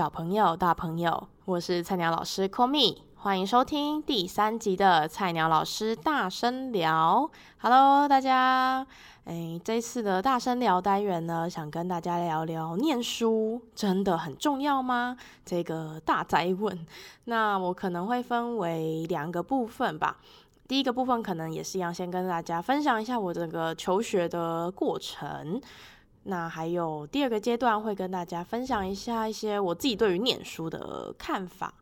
小朋友、大朋友，我是菜鸟老师 Komi，欢迎收听第三集的菜鸟老师大声聊。Hello，大家，哎，这次的大声聊单元呢，想跟大家聊聊念书真的很重要吗？这个大哉问。那我可能会分为两个部分吧。第一个部分可能也是一样，先跟大家分享一下我这个求学的过程。那还有第二个阶段会跟大家分享一下一些我自己对于念书的看法。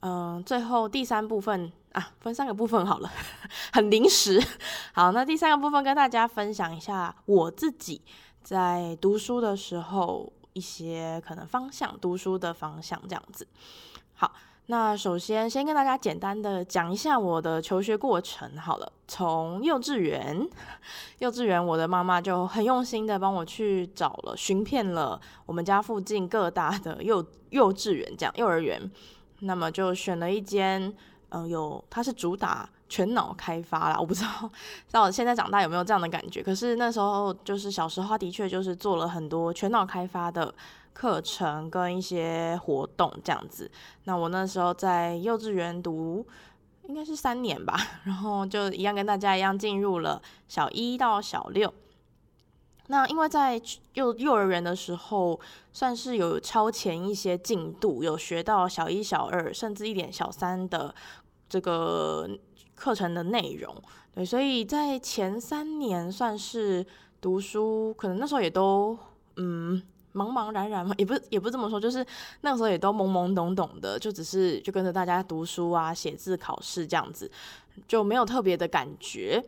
嗯，最后第三部分啊，分三个部分好了，很临时。好，那第三个部分跟大家分享一下我自己在读书的时候一些可能方向，读书的方向这样子。好。那首先，先跟大家简单的讲一下我的求学过程好了。从幼稚园，幼稚园，我的妈妈就很用心的帮我去找了，寻遍了我们家附近各大的幼幼稚园，这样幼儿园。那么就选了一间，嗯、有它是主打全脑开发啦。我不知道到现在长大有没有这样的感觉。可是那时候就是小时候，的确就是做了很多全脑开发的。课程跟一些活动这样子，那我那时候在幼稚园读应该是三年吧，然后就一样跟大家一样进入了小一到小六。那因为在幼幼儿园的时候，算是有超前一些进度，有学到小一、小二，甚至一点小三的这个课程的内容。对，所以在前三年算是读书，可能那时候也都嗯。茫茫然然嘛，也不也不这么说，就是那时候也都懵懵懂懂的，就只是就跟着大家读书啊、写字、考试这样子，就没有特别的感觉。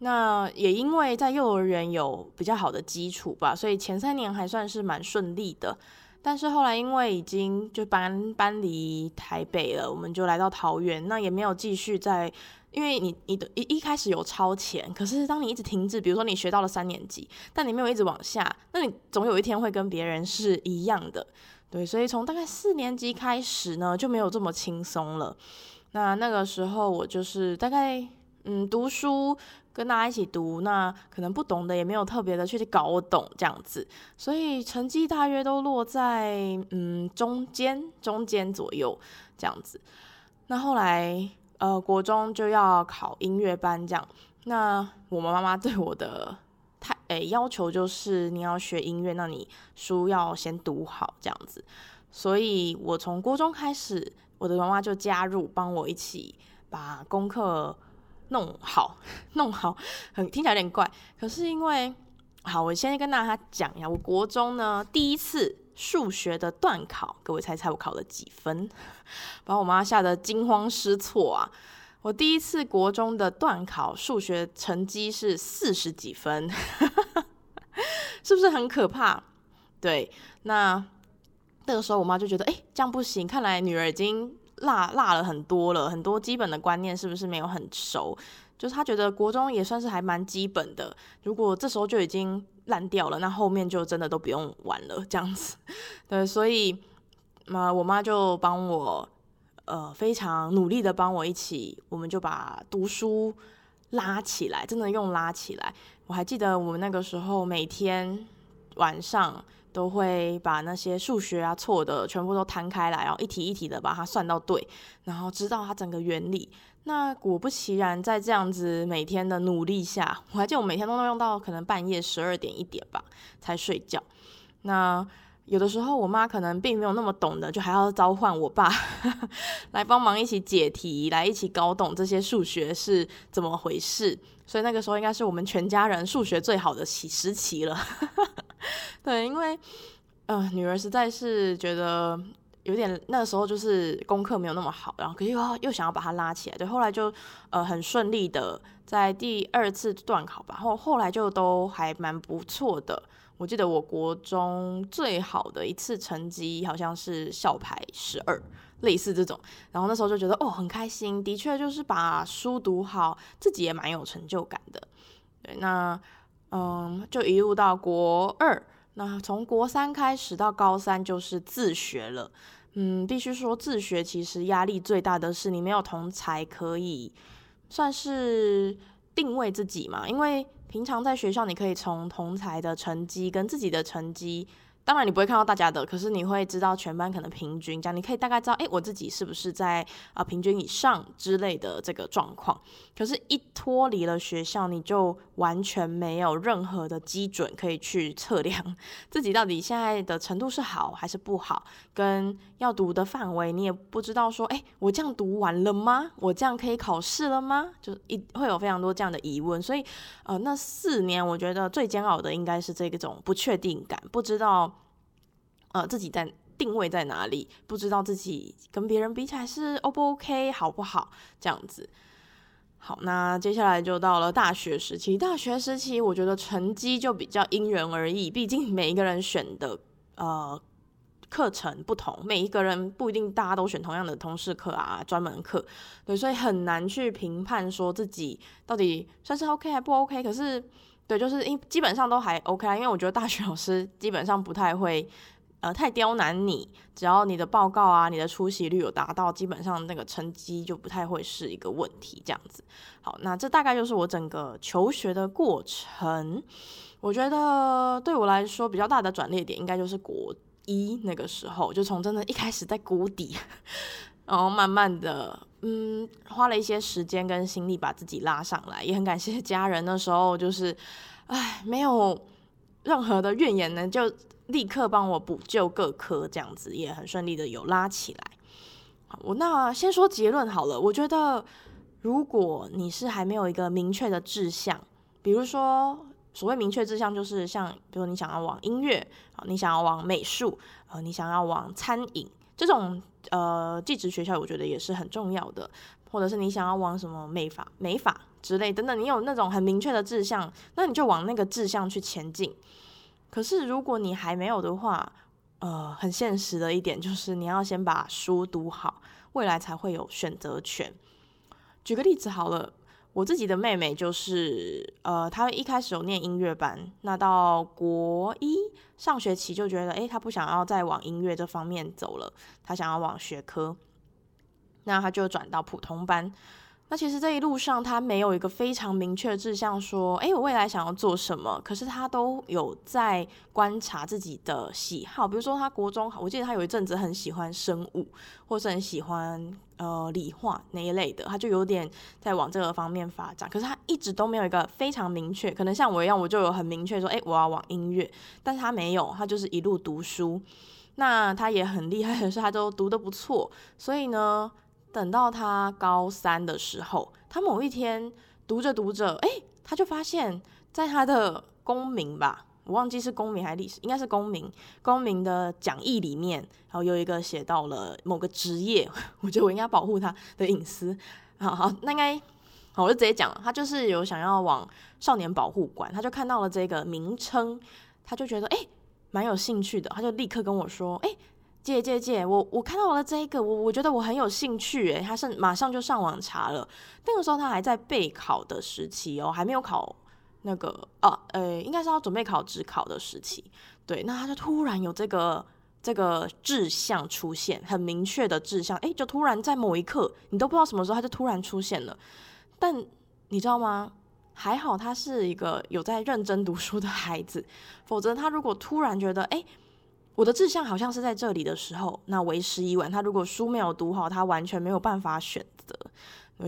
那也因为在幼儿园有比较好的基础吧，所以前三年还算是蛮顺利的。但是后来因为已经就搬搬离台北了，我们就来到桃园，那也没有继续在。因为你你的一一开始有超前，可是当你一直停滞，比如说你学到了三年级，但你没有一直往下，那你总有一天会跟别人是一样的，对，所以从大概四年级开始呢，就没有这么轻松了。那那个时候我就是大概嗯读书跟大家一起读，那可能不懂的也没有特别的去搞懂这样子，所以成绩大约都落在嗯中间中间左右这样子。那后来。呃，国中就要考音乐班这样，那我们妈妈对我的太诶、要求就是你要学音乐，那你书要先读好这样子。所以我从国中开始，我的妈妈就加入，帮我一起把功课弄好，弄好，很听起来有点怪，可是因为好，我先跟大家讲一下，我国中呢第一次。数学的段考，各位猜猜我考了几分？把我妈吓得惊慌失措啊！我第一次国中的段考数学成绩是四十几分，是不是很可怕？对，那那个时候我妈就觉得，哎，这样不行，看来女儿已经落落了很多了，很多基本的观念是不是没有很熟？就是她觉得国中也算是还蛮基本的，如果这时候就已经。烂掉了，那后面就真的都不用玩了，这样子。对，所以嘛，我妈就帮我，呃，非常努力的帮我一起，我们就把读书拉起来，真的用拉起来。我还记得我们那个时候每天晚上都会把那些数学啊错的全部都摊开来，然后一题一题的把它算到对，然后知道它整个原理。那果不其然，在这样子每天的努力下，我还记得我每天都能用到可能半夜十二点一点吧才睡觉。那有的时候我妈可能并没有那么懂的，就还要召唤我爸 来帮忙一起解题，来一起搞懂这些数学是怎么回事。所以那个时候应该是我们全家人数学最好的期时期了。对，因为呃，女儿实在是觉得。有点那时候就是功课没有那么好，然后可是又又想要把它拉起来，对，后来就呃很顺利的在第二次段考吧，后后来就都还蛮不错的。我记得我国中最好的一次成绩好像是校排十二，类似这种。然后那时候就觉得哦很开心，的确就是把书读好，自己也蛮有成就感的。对，那嗯就一路到国二。那从国三开始到高三就是自学了，嗯，必须说自学其实压力最大的是你没有同才可以算是定位自己嘛，因为平常在学校你可以从同才的成绩跟自己的成绩当然你不会看到大家的，可是你会知道全班可能平均这样，你可以大概知道，哎，我自己是不是在啊、平均以上之类的这个状况。可是，一脱离了学校，你就完全没有任何的基准可以去测量自己到底现在的程度是好还是不好，跟要读的范围，你也不知道说，哎，我这样读完了吗？我这样可以考试了吗？就一会有非常多这样的疑问。所以，呃，那四年我觉得最煎熬的应该是这个种不确定感，不知道。呃，自己在定位在哪里，不知道自己跟别人比起来是 O 不 OK，好不好？这样子。好，那接下来就到了大学时期。大学时期，我觉得成绩就比较因人而异，毕竟每一个人选的呃课程不同，每一个人不一定大家都选同样的通识课啊、专门课，对，所以很难去评判说自己到底算是 OK 还不 OK。可是，对，就是因基本上都还 OK，因为我觉得大学老师基本上不太会。呃，太刁难你，只要你的报告啊，你的出席率有达到，基本上那个成绩就不太会是一个问题。这样子，好，那这大概就是我整个求学的过程。我觉得对我来说比较大的转捩点，应该就是国一那个时候，就从真的一开始在谷底，然后慢慢的，嗯，花了一些时间跟心力把自己拉上来，也很感谢家人。那时候就是，唉，没有任何的怨言呢，就。立刻帮我补救各科，这样子也很顺利的有拉起来。好，我那先说结论好了。我觉得，如果你是还没有一个明确的志向，比如说所谓明确志向，就是像比如你想要往音乐，你想要往美术，啊，你想要往餐饮这种呃技职学校，我觉得也是很重要的。或者是你想要往什么美法、美法之类等等，你有那种很明确的志向，那你就往那个志向去前进。可是，如果你还没有的话，呃，很现实的一点就是，你要先把书读好，未来才会有选择权。举个例子好了，我自己的妹妹就是，呃，她一开始有念音乐班，那到国一上学期就觉得，诶，她不想要再往音乐这方面走了，她想要往学科，那她就转到普通班。那其实这一路上，他没有一个非常明确的志向，说，哎，我未来想要做什么？可是他都有在观察自己的喜好，比如说他国中，我记得他有一阵子很喜欢生物，或是很喜欢呃理化那一类的，他就有点在往这个方面发展。可是他一直都没有一个非常明确，可能像我一样，我就有很明确说，哎，我要往音乐，但是他没有，他就是一路读书。那他也很厉害的是，他都读得不错，所以呢。等到他高三的时候，他某一天读着读着，哎，他就发现，在他的公民吧，我忘记是公民还是历史，应该是公民，公民的讲义里面，然后有一个写到了某个职业，我觉得我应该保护他的隐私。好好，那应该，好，我就直接讲了，他就是有想要往少年保护官，他就看到了这个名称，他就觉得哎，蛮有兴趣的，他就立刻跟我说，哎。姐姐姐，我我看到了这一个，我我觉得我很有兴趣诶，他是马上就上网查了。那个时候他还在备考的时期哦，还没有考那个、啊，呃，应该是要准备考指考的时期。对，那他就突然有这个这个志向出现，很明确的志向，诶，就突然在某一刻，你都不知道什么时候，他就突然出现了。但你知道吗？还好他是一个有在认真读书的孩子，否则他如果突然觉得，诶。我的志向好像是在这里的时候，那为时已晚。他如果书没有读好，他完全没有办法选择。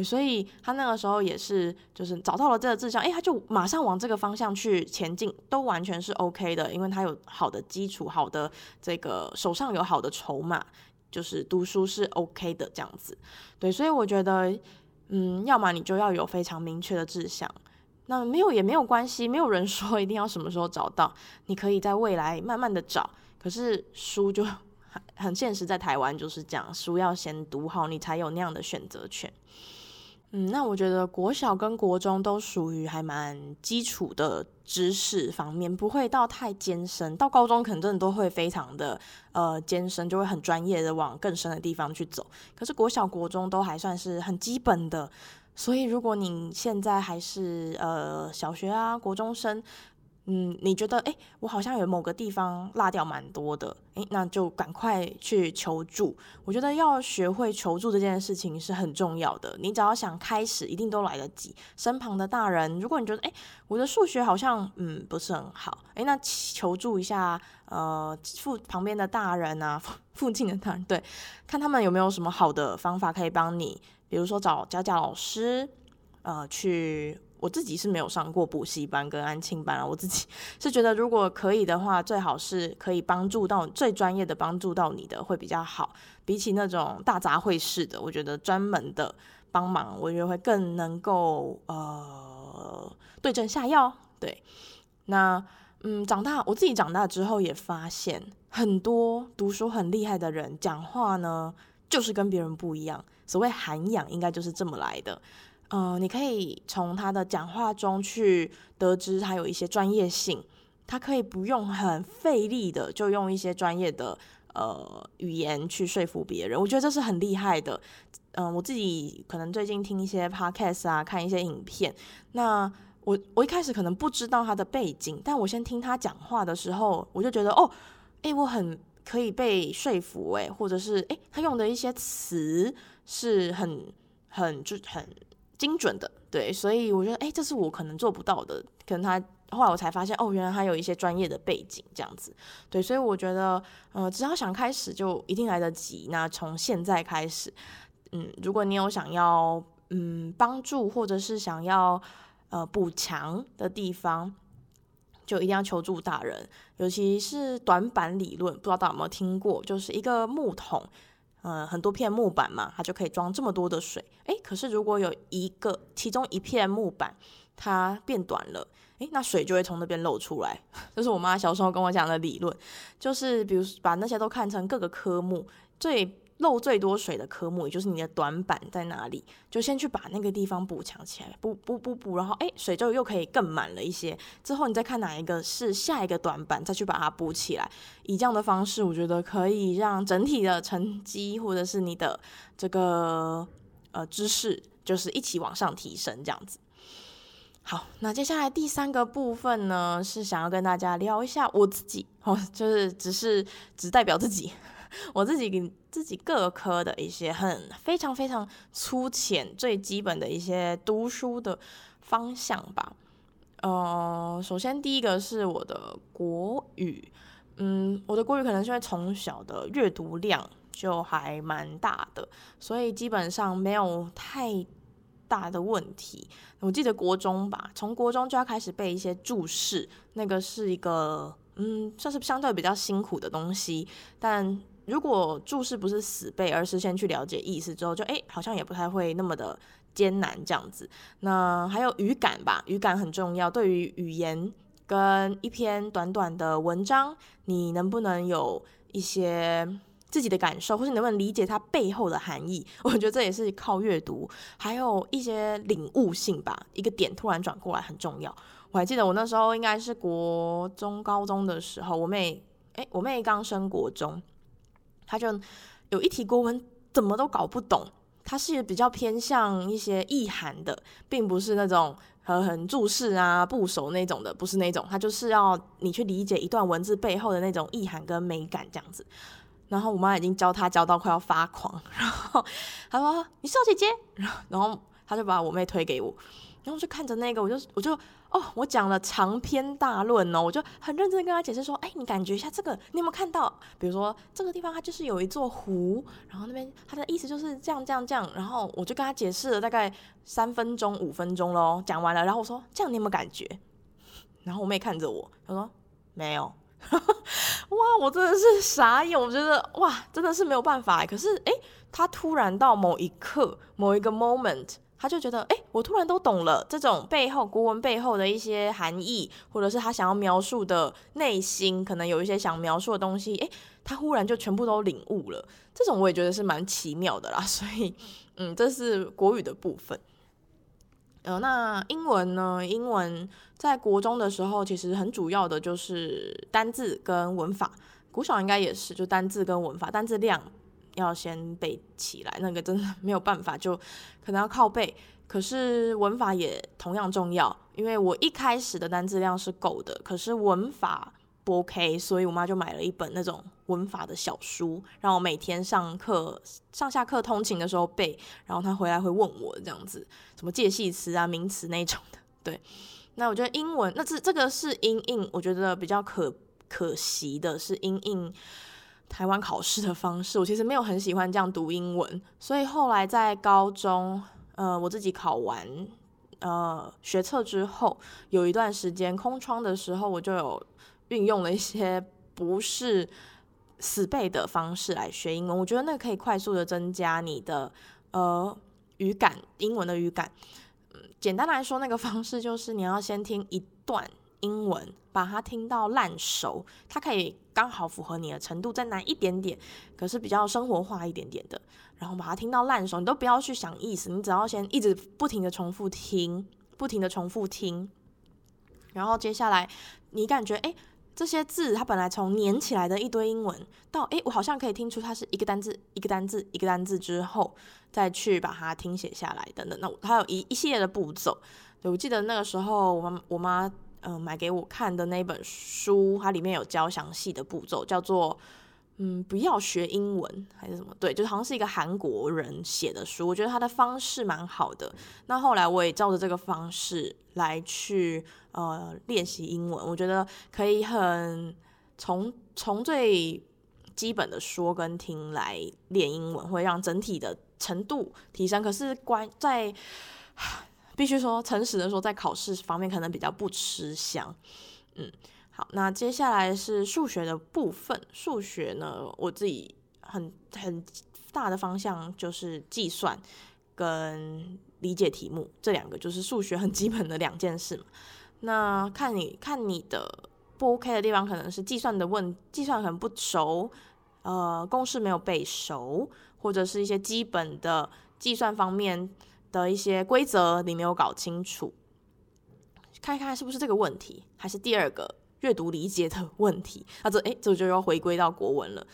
所以他那个时候也是，就是找到了这个志向，诶，他就马上往这个方向去前进，都完全是 OK 的，因为他有好的基础，好的这个手上有好的筹码，就是读书是 OK 的这样子。对，所以我觉得，嗯，要么你就要有非常明确的志向，那没有也没有关系，没有人说一定要什么时候找到，你可以在未来慢慢的找。可是书就 很很现实，在台湾就是这样，书要先读好，你才有那样的选择权。嗯，那我觉得国小跟国中都属于还蛮基础的知识方面，不会到太艰深。到高中可能真的都会非常的呃艰深，就会很专业的往更深的地方去走。可是国小国中都还算是很基本的，所以如果你现在还是呃小学啊国中生。嗯，你觉得诶，我好像有某个地方落掉蛮多的，诶，那就赶快去求助。我觉得要学会求助这件事情是很重要的。你只要想开始，一定都来得及。身旁的大人，如果你觉得诶，我的数学好像嗯不是很好，诶，那求助一下呃附旁边的大人啊，附近的大人，对，看他们有没有什么好的方法可以帮你，比如说找家教老师，呃去。我自己是没有上过补习班跟安亲班啊，我自己 是觉得如果可以的话，最好是可以帮助到最专业的帮助到你的会比较好，比起那种大杂烩式的，我觉得专门的帮忙，我觉得会更能够呃对症下药。对，那嗯，长大我自己长大之后也发现，很多读书很厉害的人讲话呢，就是跟别人不一样，所谓涵养应该就是这么来的。嗯、你可以从他的讲话中去得知他有一些专业性，他可以不用很费力的就用一些专业的呃语言去说服别人，我觉得这是很厉害的。嗯、我自己可能最近听一些 podcast 啊，看一些影片，那我我一开始可能不知道他的背景，但我先听他讲话的时候，我就觉得哦，诶，我很可以被说服，诶，或者是诶，他用的一些词是很很就很。精准的，对，所以我觉得，哎，这是我可能做不到的。可能他后来我才发现，哦，原来他有一些专业的背景，这样子，对，所以我觉得，呃，只要想开始，就一定来得及。那从现在开始，嗯，如果你有想要，嗯，帮助或者是想要，呃，补强的地方，就一定要求助大人，尤其是短板理论，不知道大家有没有听过，就是一个木桶。嗯，很多片木板嘛，它就可以装这么多的水。诶，可是如果有一个其中一片木板它变短了，诶，那水就会从那边漏出来。这是我妈小时候跟我讲的理论，就是比如把那些都看成各个科目最。漏最多水的科目，也就是你的短板在哪里，就先去把那个地方补强起来，补补补补，然后诶，水就又可以更满了一些。之后你再看哪一个是下一个短板，再去把它补起来。以这样的方式，我觉得可以让整体的成绩或者是你的这个呃知识，就是一起往上提升这样子。好，那接下来第三个部分呢，是想要跟大家聊一下我自己哦，就是只是只代表自己。我自己给自己各科的一些很非常非常粗浅、最基本的一些读书的方向吧。呃，首先第一个是我的国语，嗯，我的国语可能是因为从小的阅读量就还蛮大的，所以基本上没有太大的问题。我记得国中吧，从国中就要开始背一些注释，那个是一个嗯，算是相对比较辛苦的东西，但。如果注释不是死背，而是先去了解意思之后，就诶，好像也不太会那么的艰难这样子。那还有语感吧，语感很重要。对于语言跟一篇短短的文章，你能不能有一些自己的感受，或是能不能理解它背后的含义？我觉得这也是靠阅读，还有一些领悟性吧。一个点突然转过来很重要。我还记得我那时候应该是国中、高中的时候，我妹，诶，我妹刚升国中。他就有一题国文怎么都搞不懂，他是比较偏向一些意涵的，并不是那种很很注释啊部首那种的，不是那种，他就是要你去理解一段文字背后的那种意涵跟美感这样子。然后我妈已经教他教到快要发狂，然后他说：“你是我姐姐。”然后他就把我妹推给我。然后就看着那个，我就我就哦，我讲了长篇大论哦，我就很认真的跟他解释说，哎，你感觉一下这个，你有没有看到？比如说这个地方它就是有一座湖，然后那边它的意思就是这样这样这样，然后我就跟他解释了大概三分钟五分钟咯，讲完了，然后我说这样你有没有感觉？然后我妹看着我，她说没有，哇，我真的是傻眼，我觉得哇，真的是没有办法。可是哎，他突然到某一刻某一个 moment。他就觉得，哎，我突然都懂了这种背后国文背后的一些含义，或者是他想要描述的内心，可能有一些想描述的东西，哎，他忽然就全部都领悟了。这种我也觉得是蛮奇妙的啦。所以，嗯，这是国语的部分。呃，那英文呢？英文在国中的时候，其实很主要的就是单字跟文法。国小应该也是，就单字跟文法，单字量。要先背起来，那个真的 没有办法，就可能要靠背。可是文法也同样重要，因为我一开始的单字量是够的，可是文法不 OK，所以我妈就买了一本那种文法的小书，让我每天上课、上下课通勤的时候背，然后她回来会问我这样子，什么介系词啊、名词那种的。对，那我觉得英文，那这这个是英印，我觉得比较可可惜的是因应台湾考试的方式，我其实没有很喜欢这样读英文，所以后来在高中。呃，我自己考完呃学测之后，有一段时间空窗的时候，我就有运用了一些不是死背的方式来学英文。我觉得那可以快速的增加你的呃语感，英文的语感。简单来说，那个方式就是你要先听一段英文，把它听到烂熟，它可以刚好符合你的程度，再难一点点，可是比较生活化一点点的。然后把它听到烂熟，你都不要去想意思，你只要先一直不停的重复听，不停的重复听。然后接下来你感觉，诶，这些字它本来从连起来的一堆英文，到诶，我好像可以听出它是一个单字一个单字一个单字之后，再去把它听写下来等等。那它有一一系列的步骤。对，我记得那个时候我妈我妈嗯、买给我看的那本书，它里面有教详细的步骤，叫做。嗯，不要学英文还是什么？对，就好像是一个韩国人写的书，我觉得他的方式蛮好的。那后来我也照着这个方式来去呃练习英文，我觉得可以很从从最基本的说跟听来练英文，会让整体的程度提升。可是关在必须说诚实的说，在考试方面可能比较不吃香，嗯。好，那接下来是数学的部分。数学呢，我自己很很大的方向就是计算跟理解题目，这两个就是数学很基本的两件事嘛。那看你看你的不 OK 的地方，可能是计算的问，计算很不熟，呃，公式没有背熟，或者是一些基本的计算方面的一些规则你没有搞清楚，看一看是不是这个问题，还是第二个。阅读理解的问题，那这诶，这就要回归到国文了，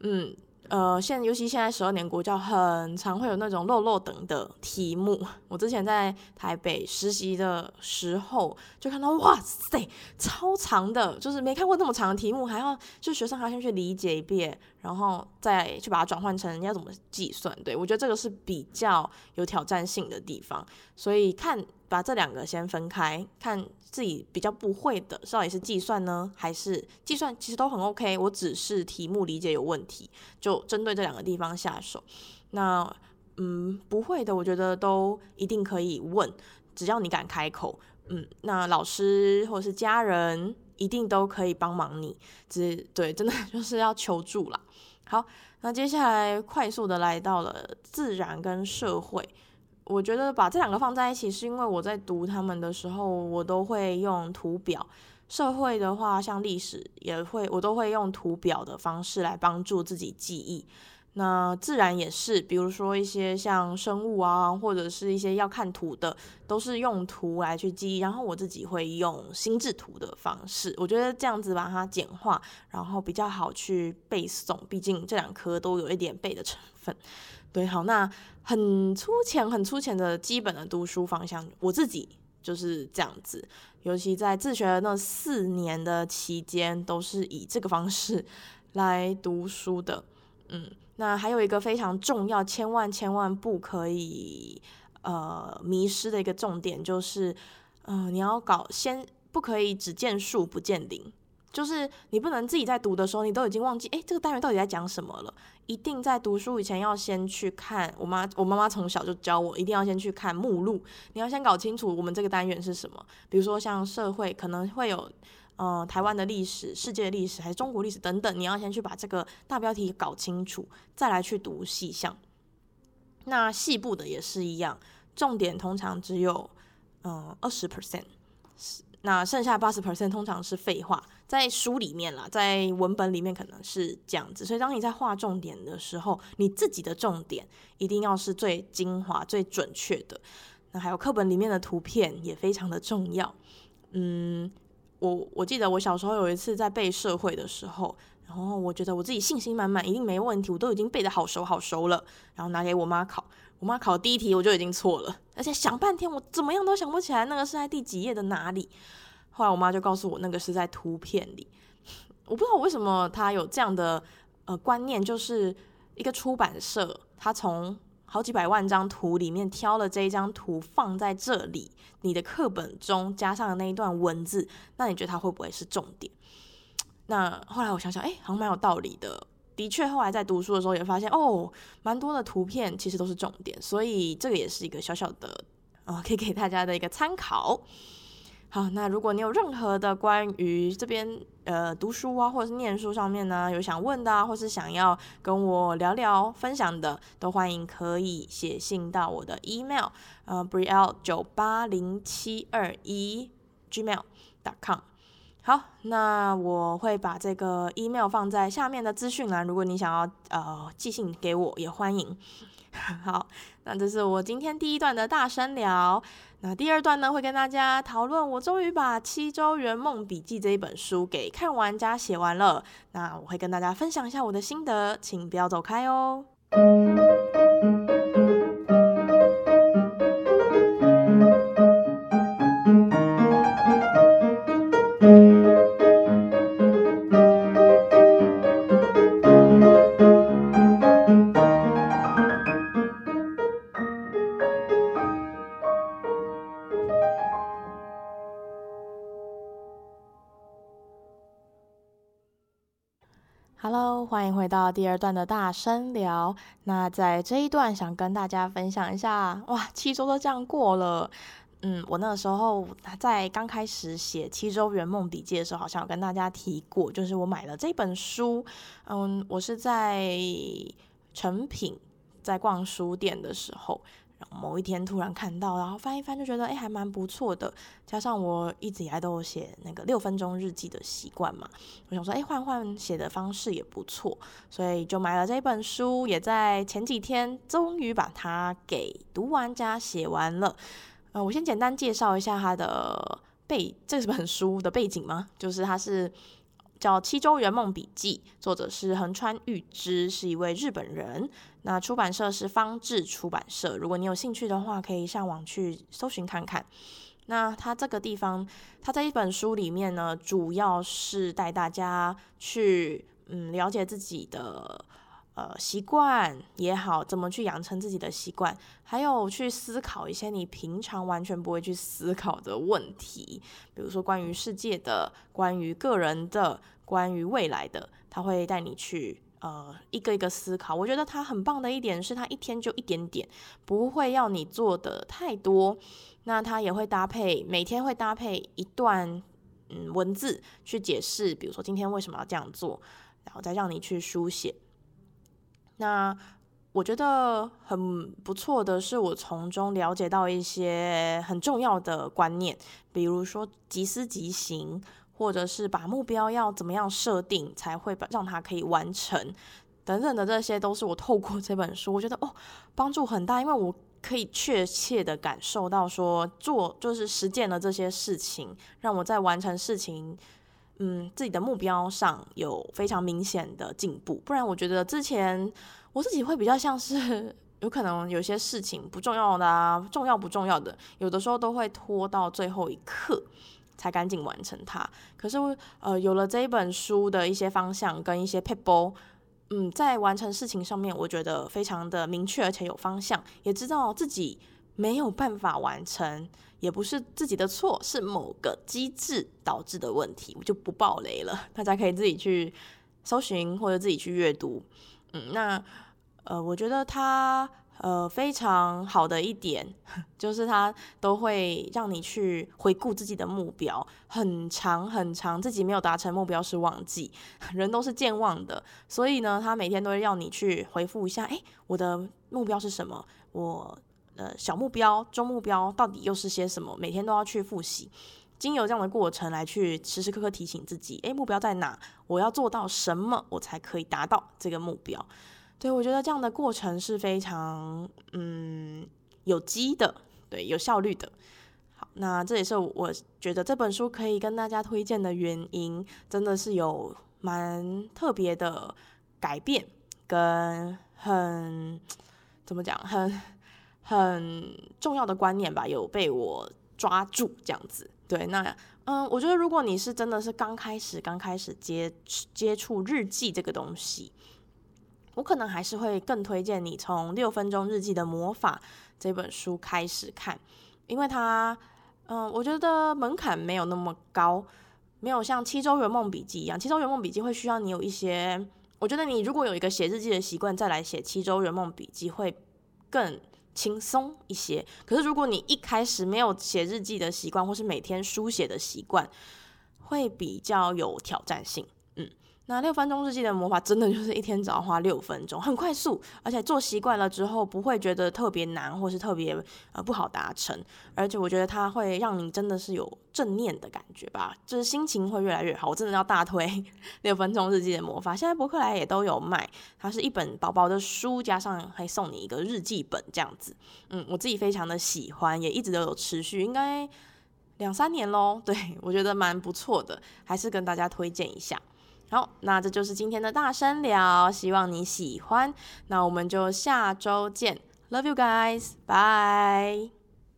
嗯。呃，现尤其现在十二年国教很常会有那种漏漏等的题目。我之前在台北实习的时候，就看到哇塞，超长的，就是没看过那么长的题目，还要就学生还要先去理解一遍，然后再去把它转换成人家怎么计算。对，我觉得这个是比较有挑战性的地方，所以看把这两个先分开，看自己比较不会的到底是计算呢，还是计算其实都很 OK，我只是题目理解有问题，就。针对这两个地方下手，那嗯，不会的，我觉得都一定可以问，只要你敢开口，嗯，那老师或者是家人一定都可以帮忙你，只对，真的就是要求助啦。好，那接下来快速的来到了自然跟社会，我觉得把这两个放在一起，是因为我在读他们的时候，我都会用图表。社会的话，像历史也会，我都会用图表的方式来帮助自己记忆。那自然也是，比如说一些像生物啊，或者是一些要看图的，都是用图来去记忆。然后我自己会用心智图的方式，我觉得这样子把它简化，然后比较好去背诵。毕竟这两科都有一点背的成分。对，好，那很粗浅、很粗浅的基本的读书方向，我自己就是这样子。尤其在自学的那四年的期间，都是以这个方式来读书的。嗯，那还有一个非常重要，千万千万不可以呃迷失的一个重点，就是嗯、你要搞先不可以只见树不见林。就是你不能自己在读的时候，你都已经忘记，诶，这个单元到底在讲什么了？一定在读书以前要先去看。我妈，我妈妈从小就教我，一定要先去看目录。你要先搞清楚我们这个单元是什么。比如说像社会，可能会有，呃，台湾的历史、世界历史，还是中国历史等等。你要先去把这个大标题搞清楚，再来去读细项。那细部的也是一样，重点通常只有，嗯，二十 percent。那剩下八十 percent 通常是废话，在书里面啦，在文本里面可能是这样子，所以当你在画重点的时候，你自己的重点一定要是最精华、最准确的。那还有课本里面的图片也非常的重要。嗯，我我记得我小时候有一次在背社会的时候，然后我觉得我自己信心满满，一定没问题，我都已经背得好熟好熟了。然后拿给我妈考，我妈考第一题我就已经错了，而且想半天我怎么样都想不起来那个是在第几页的哪里。后来我妈就告诉我那个是在图片里，我不知道为什么她有这样的呃观念，就是一个出版社，他从好几百万张图里面挑了这一张图放在这里，你的课本中加上的那一段文字，那你觉得它会不会是重点？那后来我想想，哎，好像蛮有道理的。的确，后来在读书的时候也发现，哦，蛮多的图片其实都是重点，所以这个也是一个小小的，呃，可以给大家的一个参考。好，那如果你有任何的关于这边呃读书啊，或者是念书上面呢，有想问的啊，或是想要跟我聊聊分享的，都欢迎可以写信到我的 email，呃，brielle 九八零七二一 gmail.com。好，那我会把这个 email 放在下面的资讯栏，如果你想要呃寄信给我，也欢迎。好，那这是我今天第一段的大声聊。那第二段呢，会跟大家讨论，我终于把《七周圆梦笔记》这一本书给看完加写完了。那我会跟大家分享一下我的心得，请不要走开哦。第二段的大声聊。那在这一段，想跟大家分享一下，哇，七周都这样过了。嗯，我那个时候在刚开始写《七周圆梦笔记》的时候，好像有跟大家提过，就是我买了这本书。嗯，我是在成品在逛书店的时候。某一天突然看到，然后翻一翻就觉得，哎，还蛮不错的。加上我一直以来都有写那个六分钟日记的习惯嘛，我想说，哎，换换写的方式也不错，所以就买了这本书，也在前几天终于把它给读完加写完了。呃，我先简单介绍一下它的背，这本书的背景吗？就是它是。叫《七周圆梦笔记》，作者是横川裕之，是一位日本人。那出版社是方志出版社。如果你有兴趣的话，可以上网去搜寻看看。那他这个地方，他在一本书里面呢，主要是带大家去嗯了解自己的。呃，习惯也好，怎么去养成自己的习惯，还有去思考一些你平常完全不会去思考的问题，比如说关于世界的、关于个人的、关于未来的，他会带你去呃一个一个思考。我觉得他很棒的一点是，他一天就一点点，不会要你做的太多。那他也会搭配，每天会搭配一段嗯文字去解释，比如说今天为什么要这样做，然后再让你去书写。那我觉得很不错的是，我从中了解到一些很重要的观念，比如说即思即行，或者是把目标要怎么样设定才会把让它可以完成，等等的这些都是我透过这本书，我觉得哦帮助很大，因为我可以确切的感受到说做就是实践了这些事情，让我在完成事情。嗯，自己的目标上有非常明显的进步，不然我觉得之前我自己会比较像是有可能有些事情不重要的啊，重要不重要的，有的时候都会拖到最后一刻才赶紧完成它。可是呃，有了这一本书的一些方向跟一些撇步，嗯，在完成事情上面，我觉得非常的明确，而且有方向，也知道自己没有办法完成。也不是自己的错，是某个机制导致的问题，我就不爆雷了，大家可以自己去搜寻或者自己去阅读。嗯，那呃，我觉得它呃非常好的一点，就是它都会让你去回顾自己的目标，很长很长，自己没有达成目标是忘记，人都是健忘的，所以呢，他每天都会让你去回复一下，诶，我的目标是什么？我。呃，小目标、中目标到底又是些什么？每天都要去复习，经由这样的过程来去时时刻刻提醒自己，诶，目标在哪？我要做到什么，我才可以达到这个目标？对，我觉得这样的过程是非常嗯有机的，对，有效率的。好，那这也是我觉得这本书可以跟大家推荐的原因，真的是有蛮特别的改变，跟很怎么讲，很很重要的观念吧，有被我抓住这样子。对，那嗯，我觉得如果你是真的是刚开始刚开始接接触日记这个东西，我可能还是会更推荐你从《六分钟日记的魔法》这本书开始看，因为它嗯，我觉得门槛没有那么高。没有像七周圆梦笔记一样，七周圆梦笔记会需要你有一些，我觉得你如果有一个写日记的习惯，再来写七周圆梦笔记会更轻松一些。可是如果你一开始没有写日记的习惯，或是每天书写的习惯，会比较有挑战性。那六分钟日记的魔法真的就是一天只要花六分钟，很快速，而且做习惯了之后不会觉得特别难，或是特别呃不好达成。而且我觉得它会让你真的是有正念的感觉吧，就是心情会越来越好。我真的要大推 六分钟日记的魔法，现在博客来也都有卖，它是一本薄薄的书，加上还送你一个日记本这样子。嗯，我自己非常的喜欢，也一直都有持续，应该两三年喽。对，我觉得蛮不错的，还是跟大家推荐一下。好，那这就是今天的大声聊，希望你喜欢。那我们就下周见，Love you guys，bye。